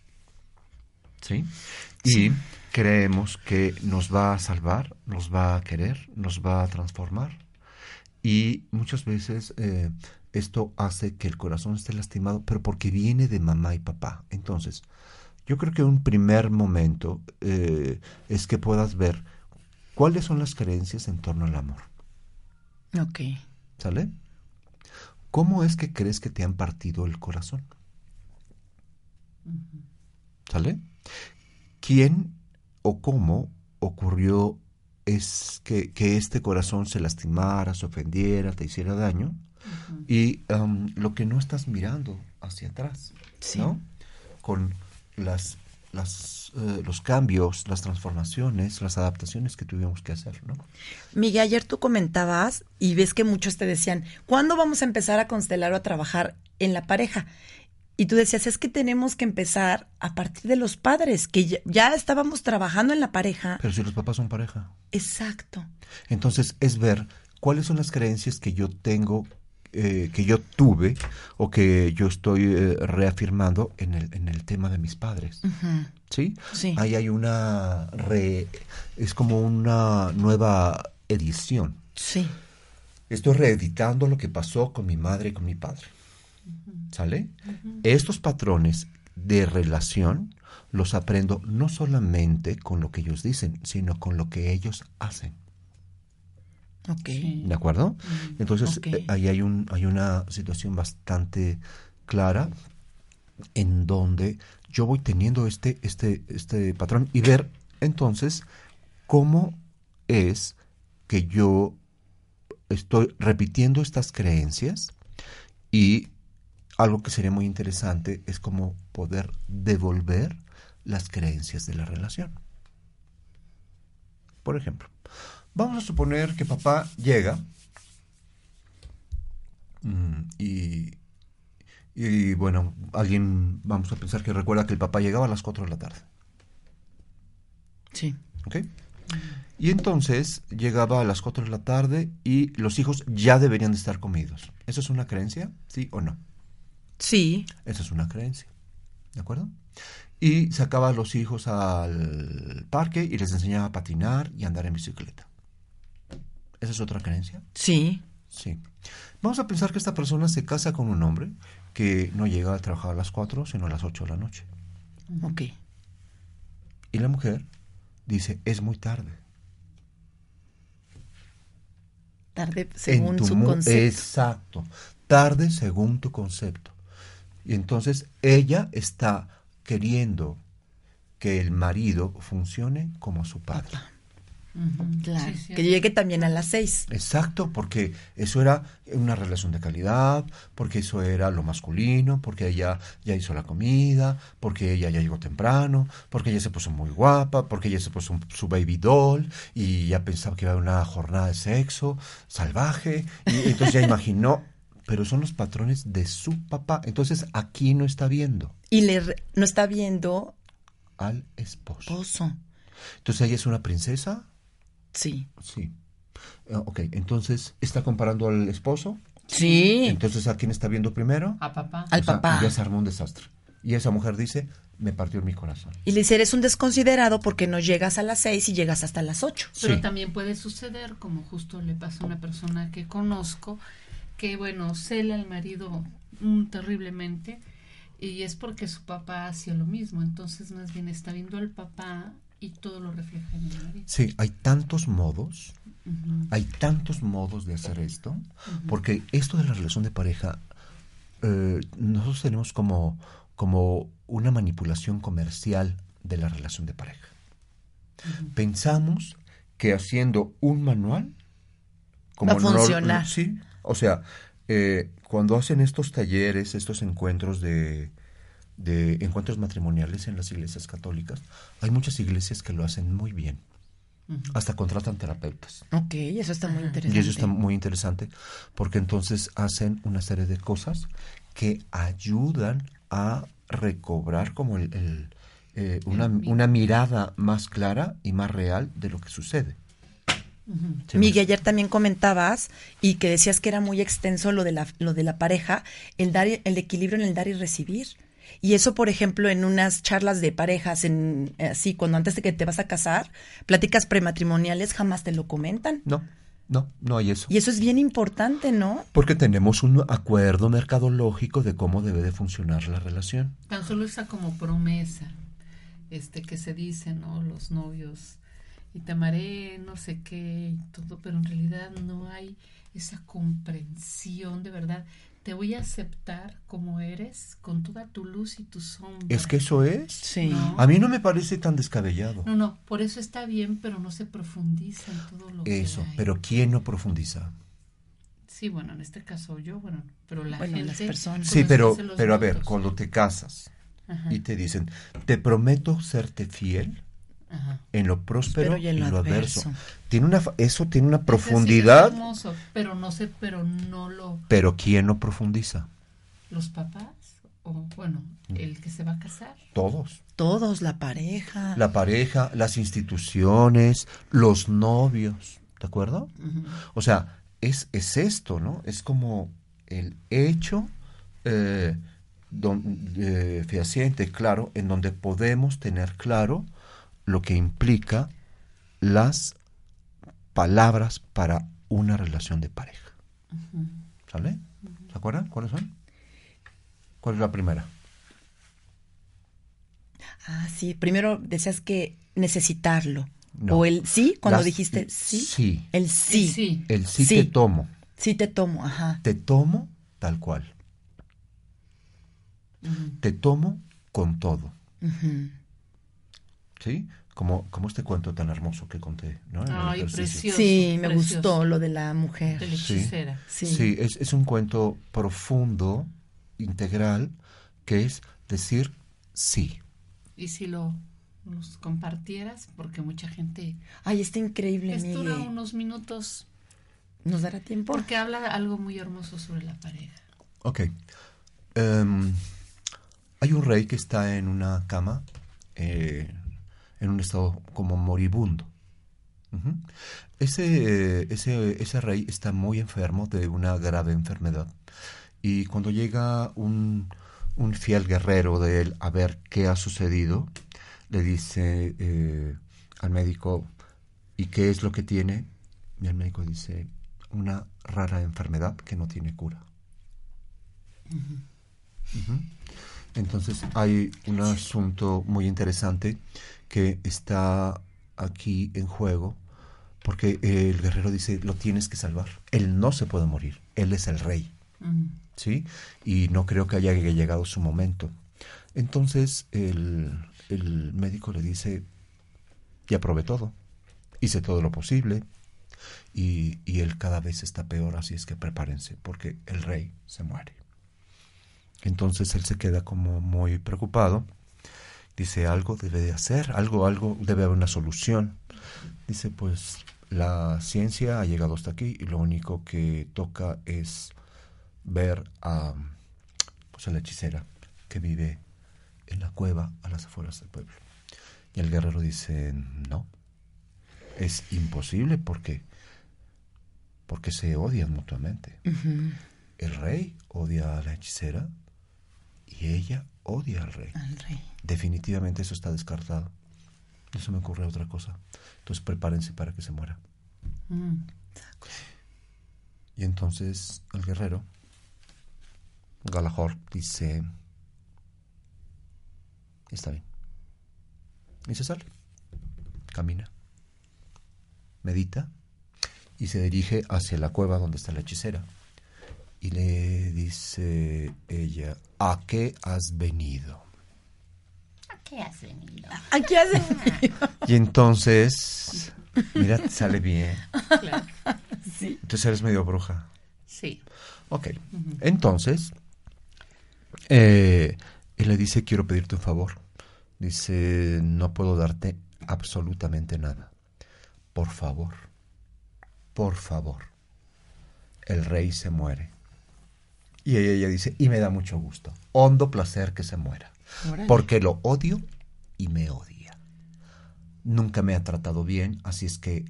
¿Sí? Y creemos que nos va a salvar, nos va a querer, nos va a transformar. Y muchas veces eh, esto hace que el corazón esté lastimado, pero porque viene de mamá y papá. Entonces, yo creo que un primer momento eh, es que puedas ver cuáles son las creencias en torno al amor. Ok. ¿Sale? ¿Cómo es que crees que te han partido el corazón? ¿Sale? ¿Quién o cómo ocurrió es que, que este corazón se lastimara, se ofendiera, te hiciera daño, y um, lo que no estás mirando hacia atrás, ¿no? Con las, las, eh, los cambios, las transformaciones, las adaptaciones que tuvimos que hacer, ¿no? Miguel, ayer tú comentabas y ves que muchos te decían, ¿cuándo vamos a empezar a constelar o a trabajar en la pareja? Y tú decías, es que tenemos que empezar a partir de los padres, que ya, ya estábamos trabajando en la pareja. Pero si los papás son pareja. Exacto. Entonces es ver cuáles son las creencias que yo tengo, eh, que yo tuve o que yo estoy eh, reafirmando en el, en el tema de mis padres. ¿Sí? Sí. Ahí hay una re, es como una nueva edición. Sí. Estoy reeditando lo que pasó con mi madre y con mi padre. ¿Sale? Estos patrones de relación los aprendo no solamente con lo que ellos dicen, sino con lo que ellos hacen. Ok. ¿De acuerdo? Entonces, eh, ahí hay, un, hay una situación bastante clara en donde yo voy teniendo este, este, este patrón y ver entonces cómo es que yo estoy repitiendo estas creencias y algo que sería muy interesante es como poder devolver las creencias de la relación. Por ejemplo, vamos a suponer que papá llega mm, y, y bueno, alguien, vamos a pensar que recuerda que el papá llegaba a las 4 de la tarde. Sí. ¿Ok? Y entonces llegaba a las 4 de la tarde y los hijos ya deberían de estar comidos. ¿Eso es una creencia? ¿Sí o no? Sí. Esa es una creencia. ¿De acuerdo? Y sacaba a los hijos al parque y les enseñaba a patinar y andar en bicicleta. ¿Esa es otra creencia? Sí. Sí. Vamos a pensar que esta persona se casa con un hombre que no llega a trabajar a las 4, sino a las 8 de la noche. Ok. Y la mujer dice, es muy tarde. Tarde según tu su concepto. Exacto. Tarde según tu concepto. Y entonces ella está queriendo que el marido funcione como su padre. Claro. Sí, sí. que llegue también a las seis. Exacto, porque eso era una relación de calidad, porque eso era lo masculino, porque ella ya hizo la comida, porque ella ya llegó temprano, porque ella se puso muy guapa, porque ella se puso un- su baby doll y ya pensaba que iba a haber una jornada de sexo salvaje y entonces ya [LAUGHS] imaginó, pero son los patrones de su papá. Entonces aquí no está viendo Y le re- no está viendo al esposo. esposo. Entonces ella es una princesa. Sí. Sí. Ah, ok, entonces está comparando al esposo. Sí. Entonces, ¿a quién está viendo primero? A papá. Al O sea, papá. Ya se armó un desastre. Y esa mujer dice, me partió mi corazón. Y le dice, eres un desconsiderado porque no llegas a las seis y llegas hasta las ocho. Pero Sí. también puede suceder, como justo le pasa a una persona que conozco, que bueno, cela al marido mm, terriblemente y es porque su papá hacía lo mismo. Entonces, más bien está viendo al papá y todo lo refleja en el marido. Sí, hay tantos modos, hay tantos modos de hacer esto, porque esto de la relación de pareja, eh, nosotros tenemos como, como una manipulación comercial de la relación de pareja. Pensamos que haciendo un manual Va a no- funcionar. sí, o sea, eh, cuando hacen estos talleres, estos encuentros de, de encuentros matrimoniales en las iglesias católicas, hay muchas iglesias que lo hacen muy bien. Hasta contratan terapeutas. Ok, eso está muy interesante. Y eso está muy interesante porque entonces hacen una serie de cosas que ayudan a recobrar como el, el, eh, una, una mirada más clara y más real de lo que sucede. Sí, Miguel, ayer también comentabas y que decías que era muy extenso lo de la, lo de la pareja, el dar y- el equilibrio en el dar y recibir. Y eso, por ejemplo, en unas charlas de parejas, en así, cuando antes de que te vas a casar, pláticas prematrimoniales, jamás te lo comentan. No, no, no hay eso. Y eso es bien importante, ¿no? Porque tenemos un acuerdo mercadológico de cómo debe de funcionar la relación. Tan solo esa como promesa, este que se dice, ¿no? Los novios, y te amaré, no sé qué, y todo, pero en realidad no hay esa comprensión de verdad te voy a aceptar como eres, con toda tu luz y tu sombra. Es que eso es. Sí. No. A mí no me parece tan descabellado. No, no, por eso está bien, pero no se profundiza en todo lo que Eso, pero ¿quién no profundiza? Sí, bueno, en este caso yo, bueno, pero la Bueno, gente... las personas. Sí, eso pero, pero a ver, cuando te casas Ajá, y te dicen, te prometo serte fiel ajá. en lo próspero Pero y en lo adverso. adverso. Tiene una, fa- eso tiene una es profundidad, hermoso, pero no sé, pero no lo... pero ¿quién no profundiza? ¿Los papás? O, bueno, Mm. el que se va a casar. Todos. Todos, la pareja. La pareja, las instituciones, los novios, ¿de acuerdo? O sea, es, es esto, ¿no? Es como el hecho eh, don- eh, fehaciente, claro, en donde podemos tener claro lo que implica las palabras para una relación de pareja. ¿Sale? ¿Se acuerdan? ¿Cuáles son? ¿Cuál es la primera? Ah, sí. Primero decías que necesitarlo. No. O el sí, cuando Las- dijiste sí. Sí. El sí. El sí. El sí, Sí. te tomo. Sí te tomo, ajá. Te tomo tal cual. Te tomo con todo. Ujú. ¿Sí? Como, como este cuento tan hermoso que conté, ¿no? Ay, precioso. Sí, me precioso. gustó lo de la mujer. De la Sí. hechicera. Sí. Sí, es, es un cuento profundo, integral, que es decir sí. Y si lo nos compartieras, porque mucha gente... Ay, está increíble, Esto dura Miguel. unos minutos ¿Nos dará tiempo? porque habla algo muy hermoso sobre la pareja. Ok. Em, hay un rey que está en una cama, eh, en un estado como moribundo. Ese, ese, ese rey está muy enfermo de una grave enfermedad. Y cuando llega un, un fiel guerrero de él a ver qué ha sucedido, le dice eh, al médico, ¿y qué es lo que tiene? Y el médico dice, una rara enfermedad que no tiene cura. Entonces hay un asunto muy interesante que está aquí en juego porque el guerrero dice, lo tienes que salvar. Él no se puede morir, él es el rey. Ujú. ¿sí? Y no creo que haya llegado su momento. Entonces el, el médico le dice, ya probé todo, hice todo lo posible y, y él cada vez está peor, así es que prepárense porque el rey se muere. Entonces él se queda como muy preocupado. Dice, algo debe de hacer, algo, algo, debe haber una solución. Dice, pues la ciencia ha llegado hasta aquí y lo único que toca es ver a, pues, a la hechicera que vive en la cueva a las afueras del pueblo. Y el guerrero dice, no, es imposible porque, porque se odian mutuamente. El rey odia a la hechicera y ella odia al rey. Al rey. Definitivamente eso está descartado. No se me ocurre otra cosa. Entonces prepárense para que se muera. Mm. Y entonces el guerrero, Galahor, dice, está bien. Y se sale. Camina. Medita. Y se dirige hacia la cueva donde está la hechicera. Y le dice ella, ¿a qué has venido? ¿Qué has venido? Aquí hace. [LAUGHS] Y entonces, mira, te sale bien. Claro. sí. Entonces eres medio bruja. Sí. Ok. Entonces, eh, él le dice, quiero pedirte un favor. Dice, no puedo darte absolutamente nada. Por favor, por favor. El rey se muere. Y ella dice, y me da mucho gusto. Hondo placer que se muera. Porque lo odio y me odia. Nunca me ha tratado bien, así es que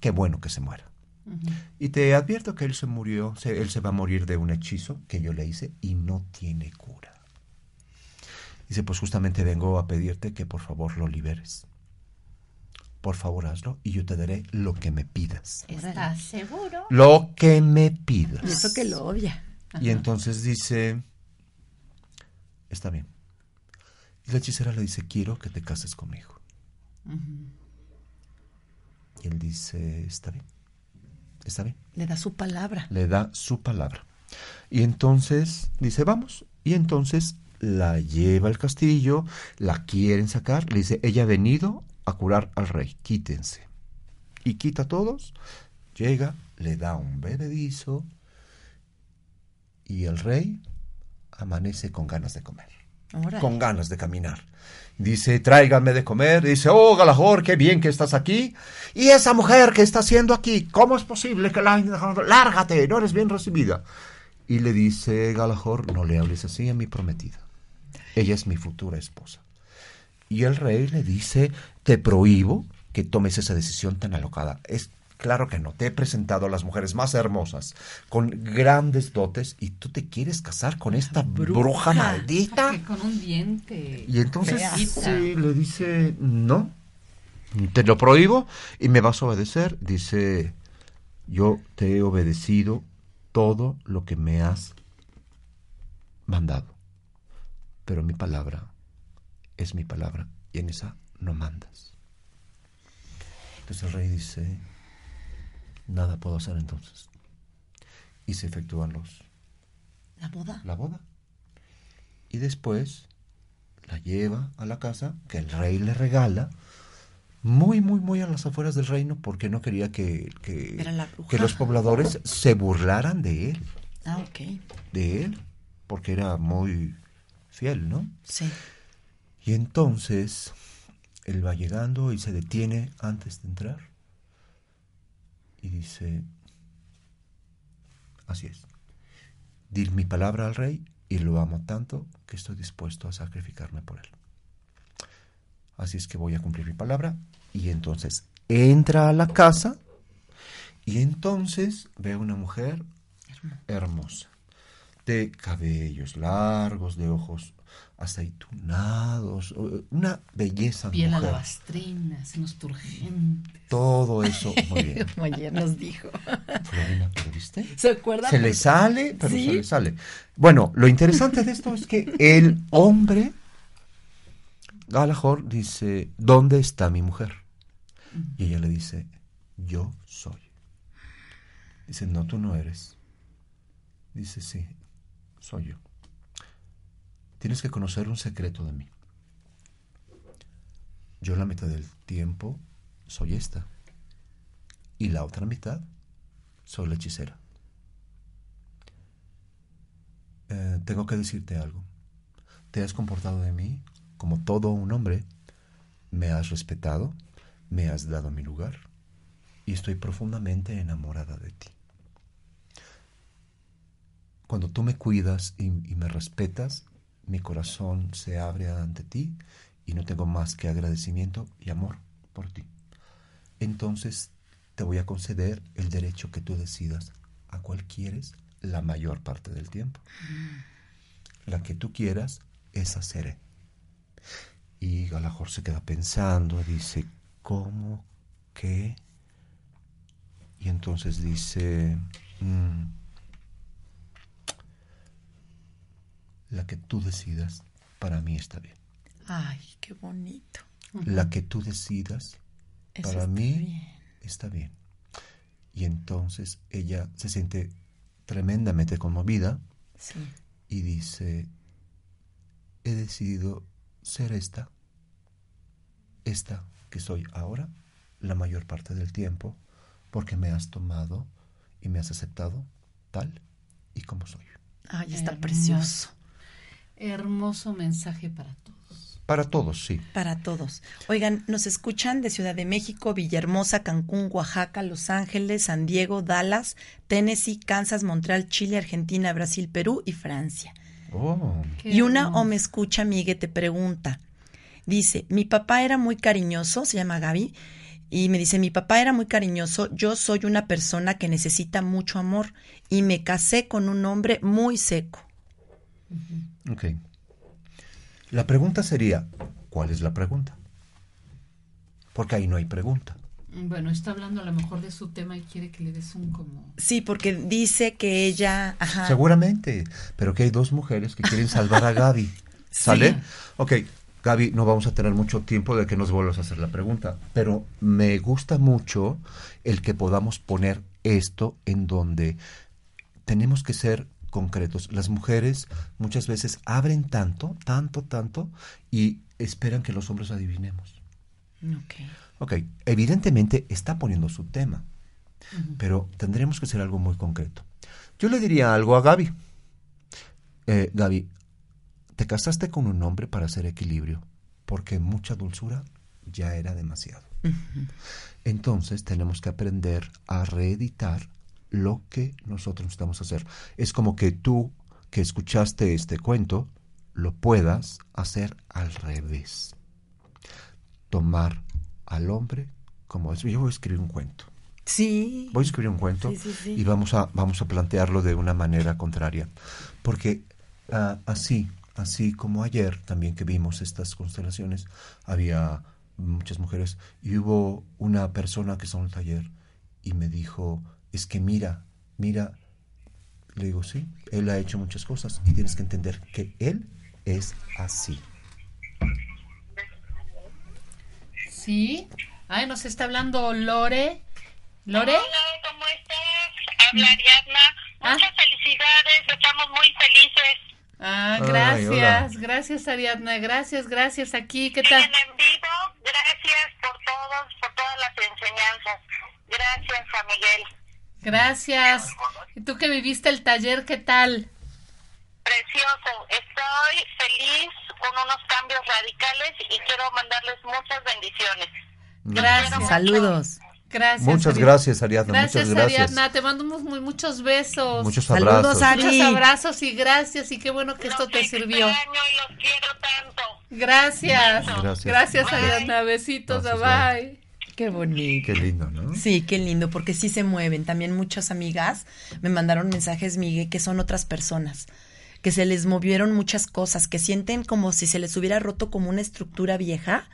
qué bueno que se muera. Y te advierto que él se murió, se- él se va a morir de un hechizo que yo le hice y no tiene cura. Dice, pues justamente vengo a pedirte que por favor lo liberes. Por favor hazlo y yo te daré lo que me pidas. ¿Estás seguro? Lo que me Y pidas. eso que lo Y entonces dice, está bien. Y la hechicera le dice, quiero que te cases conmigo. Y él dice, está bien, está bien. Le da su palabra. Le da su palabra. Y entonces dice, vamos. Y entonces la lleva al castillo, la quieren sacar, le dice, ella ha venido a curar al rey, quítense. Y quita a todos, llega, le da un bebedizo y el rey amanece con ganas de comer, con ganas de caminar. Dice, tráigame de comer. Dice, oh, Galahor, qué bien que estás aquí. ¿Y esa mujer que está haciendo aquí? ¿Cómo es posible que la? Lárgate, no eres bien recibida. Y le dice Galahor, no le hables así a mi prometida. Ella es mi futura esposa. Y el rey le dice, te prohíbo que tomes esa decisión tan alocada. Es claro que no, te he presentado a las mujeres más hermosas, con grandes dotes, y tú te quieres casar con esta bruja, maldita. Que con un diente. Y entonces sí, le dice, no, te lo prohíbo y me vas a obedecer. Dice, yo te he obedecido todo lo que me has mandado, pero mi palabra es mi palabra y en esa no mandas. Entonces el rey dice, nada puedo hacer entonces. Y se efectúan los, La boda. la boda. Y después la lleva a la casa que el rey le regala, muy, muy, muy a las afueras del reino, porque no quería que, que, que los pobladores se burlaran de él, Ah, ok. de él, porque era muy fiel, ¿no? Sí. Y entonces él va llegando y se detiene antes de entrar y dice, así es, di mi palabra al rey y lo amo tanto que estoy dispuesto a sacrificarme por él. Así es que voy a cumplir mi palabra y entonces entra a la casa y entonces ve a una mujer hermosa, de cabellos largos, de ojos aceitunados, una belleza de Piel mujer. alabastrina, senos turgentes. Todo eso, [LAUGHS] muy bien. Como ayer nos dijo. Florina, ¿pero viste? ¿Se acuerda? Se le sale, pero Sí. se le sale. Bueno, lo interesante de esto es que el hombre, Galahor, dice, ¿dónde está mi mujer? Y ella le dice, yo soy. Dice, no, tú no eres. Dice, sí, soy yo. Tienes que conocer un secreto de mí. Yo la mitad del tiempo soy esta. Y la otra mitad soy la hechicera. Eh, tengo que decirte algo. Te has comportado de mí como todo un hombre. Me has respetado, me has dado mi lugar y estoy profundamente enamorada de ti. Cuando tú me cuidas y, y me respetas, mi corazón se abre ante ti y no tengo más que agradecimiento y amor por ti. Entonces te voy a conceder el derecho que tú decidas a cuál quieres la mayor parte del tiempo. La que tú quieras, esa seré. Y Galahor se queda pensando, dice, ¿cómo? ¿Qué? Y entonces dice, "Mm, la que tú decidas, para mí está bien. Ay, qué bonito. La que tú decidas, Eso para está mí bien. está bien. Y entonces ella se siente tremendamente conmovida Sí. y dice, he decidido ser esta, esta que soy ahora, la mayor parte del tiempo, porque me has tomado y me has aceptado tal y como soy. Ay, está precioso. Hermoso mensaje para todos. Para todos, sí. Para todos. Oigan, nos escuchan de Ciudad de México, Villahermosa, Cancún, Oaxaca, Los Ángeles, San Diego, Dallas, Tennessee, Kansas, Montreal, Chile, Argentina, Brasil, Perú y Francia. Oh, Y una o me escucha, Migue, te pregunta. Dice, mi papá era muy cariñoso, se llama Gaby, y me dice, mi papá era muy cariñoso, yo soy una persona que necesita mucho amor y me casé con un hombre muy seco. Ok. La pregunta sería, ¿cuál es la pregunta? Porque ahí no hay pregunta. Bueno, está hablando a lo mejor de su tema y quiere que le des un como... Sí, porque dice que ella, ajá, Seguramente, pero que hay dos mujeres que quieren salvar a Gaby. [LAUGHS] ¿Sale? Ok, Gaby, no vamos a tener mucho tiempo de que nos vuelvas a hacer la pregunta, pero me gusta mucho el que podamos poner esto en donde tenemos que ser concretos. Las mujeres muchas veces abren tanto, tanto, tanto y esperan que los hombres adivinemos. Ok. Ok, evidentemente está poniendo su tema, pero tendremos que hacer algo muy concreto. Yo le diría algo a Gaby. Eh, Gaby, te casaste con un hombre para hacer equilibrio, porque mucha dulzura ya era demasiado. Entonces tenemos que aprender a reeditar lo que nosotros necesitamos hacer. Es como que tú que escuchaste este cuento lo puedas hacer al revés. Tomar al hombre como es. Yo voy a escribir un cuento. Sí. Voy a escribir un cuento Sí, sí, sí. y vamos a, vamos a plantearlo de una manera contraria. Porque ah, así, así como ayer también que vimos estas constelaciones, había muchas mujeres y hubo una persona que en el taller y me dijo, es que mira, mira, le digo, sí, él ha hecho muchas cosas y tienes que entender que él es así. Sí. Ay, nos está hablando Lore. ¿Lore? Hola, ¿cómo estás? Habla Ariadna. Ah. Muchas felicidades, estamos muy felices. Ah, gracias. Gracias, Ariadna. Gracias, gracias. Aquí, ¿qué tal? En vivo, gracias por todos, por todas las enseñanzas. Gracias a Miguel. Gracias. ¿Y tú que viviste el taller, qué tal? Precioso, estoy feliz con unos cambios radicales y quiero mandarles muchas bendiciones. Gracias. Saludos. Gracias. Muchas Ariadna. gracias, Ariadna. Gracias, muchas gracias. Ariadna. Te mandamos muy, muchos besos. Muchos Saludos, abrazos. Ari. Muchos abrazos y gracias. Y qué bueno que esto te sirvió. y los quiero tanto. Gracias. Gracias. Gracias, Bye. Ariadna. Besitos. Gracias, bye. Qué bonito. Qué lindo, ¿no? Sí, qué lindo, porque sí se mueven. También muchas amigas me mandaron mensajes, Miguel, que son otras personas, que se les movieron muchas cosas, que sienten como si se les hubiera roto como una estructura vieja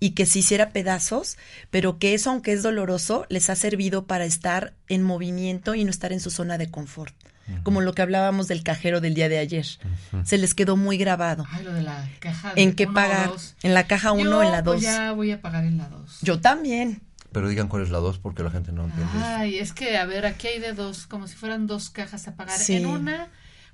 y que se hiciera pedazos, pero que eso, aunque es doloroso, les ha servido para estar en movimiento y no estar en su zona de confort. Como lo que hablábamos del cajero del día de ayer. Se les quedó muy grabado. Ay, lo de la caja. de ¿En qué pagar? dos. ¿En la caja 1 o Yo, en la 2? pues, ya voy a pagar en la 2. Yo también. Pero digan cuál es la dos porque la gente no entiende. eso. Ay, es que, a ver, aquí hay de dos, como si fueran dos cajas a pagar. Sí. En una,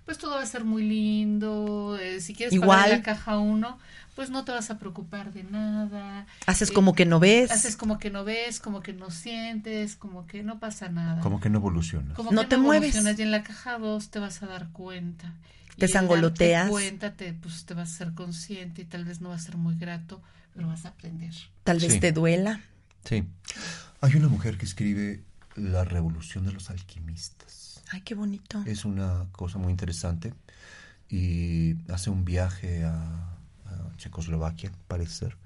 pues todo va a ser muy lindo. eh, si quieres Igual. pagar en la caja uno, pues no te vas a preocupar de nada. Haces Eh, como que no ves. Haces como que no ves, como que no sientes, como que no pasa nada. Como que no evoluciona. Como No que te mueves. evolucionas, Y en la caja 2 te vas a dar cuenta. Te Y sangoloteas. cuenta, te, pues, te vas a ser consciente y tal vez no va a ser muy grato, pero vas a aprender. Tal vez Sí. te duela. Sí. Hay una mujer que escribe La revolución de los alquimistas. Ay, qué bonito. Es una cosa muy interesante y hace un viaje a, Checoslovaquia, parece ser,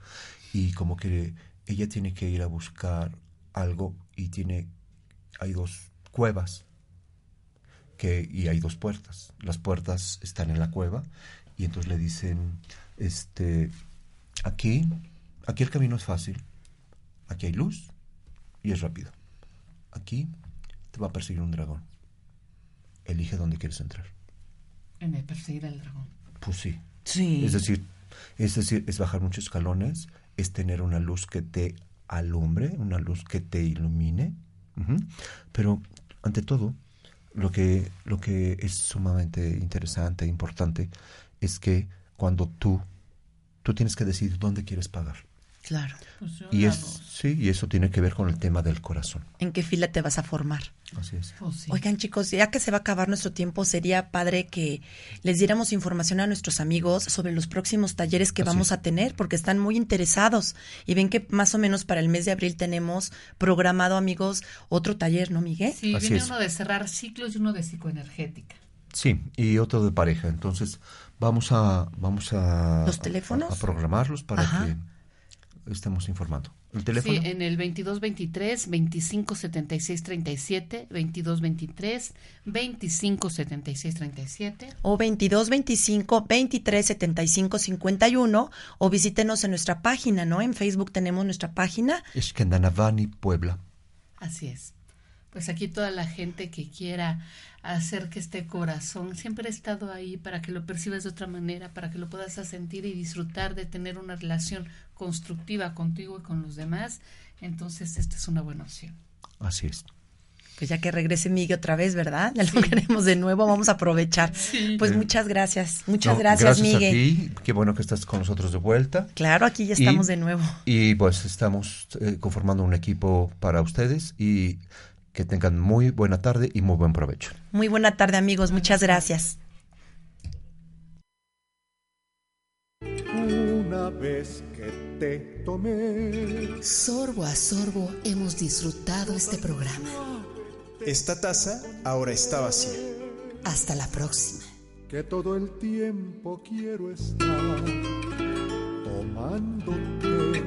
y como que ella tiene que ir a buscar algo y tiene hay dos cuevas que y hay dos puertas. Las puertas están en la cueva y entonces le dicen este aquí aquí el camino es fácil. Aquí hay luz y es rápido. Aquí te va a perseguir un dragón. Elige dónde quieres entrar. En el perseguir al dragón. Pues sí. Sí. Es decir, es decir, es bajar muchos escalones, es tener una luz que te alumbre, una luz que te ilumine. Pero ante todo, lo que, lo que es sumamente interesante e importante es que cuando tú, tú tienes que decidir dónde quieres pagar. Claro. Pues Y es, sí, y eso tiene que ver con el tema del corazón. ¿En qué fila te vas a formar? Así es. Sí. Oigan, chicos, ya que se va a acabar nuestro tiempo, sería padre que les diéramos información a nuestros amigos sobre los próximos talleres que Así vamos es. a tener, porque están muy interesados. Y ven que más o menos para el mes de abril tenemos programado, amigos, otro taller, ¿no, Miguel? Sí, Así viene es. uno de cerrar ciclos y uno de psicoenergética. Sí, y otro de pareja. Entonces, vamos a vamos a ¿Los teléfonos? a, a programarlos para Ajá. que estemos informando. El teléfono Sí, en el 2223 2576 37, 2223 2576 37. O 22 25 23 75 51 o visítenos en nuestra página, ¿no? En Facebook tenemos nuestra página. es Puebla. Así es. Pues aquí toda la gente que quiera hacer que este corazón siempre ha estado ahí para que lo percibas de otra manera, para que lo puedas sentir y disfrutar de tener una relación constructiva contigo y con los demás, entonces esta es una buena opción. Así es. pues ya que regrese Miguel otra vez, ¿verdad? Ya lo queremos de nuevo, vamos a aprovechar. Pues muchas gracias, muchas gracias, gracias Miguel. a ti, qué bueno que estás con nosotros de vuelta. Claro, aquí ya estamos Y- de nuevo. Y pues estamos eh, conformando un equipo para ustedes y que tengan muy buena tarde y muy buen provecho. Muy buena tarde, amigos, muchas gracias. Una vez que te tomé, Sorbo a sorbo hemos disfrutado este programa. Esta taza ahora está vacía. Hasta la próxima. que todo el tiempo quiero estar tomándote,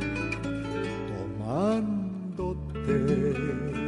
tomándote.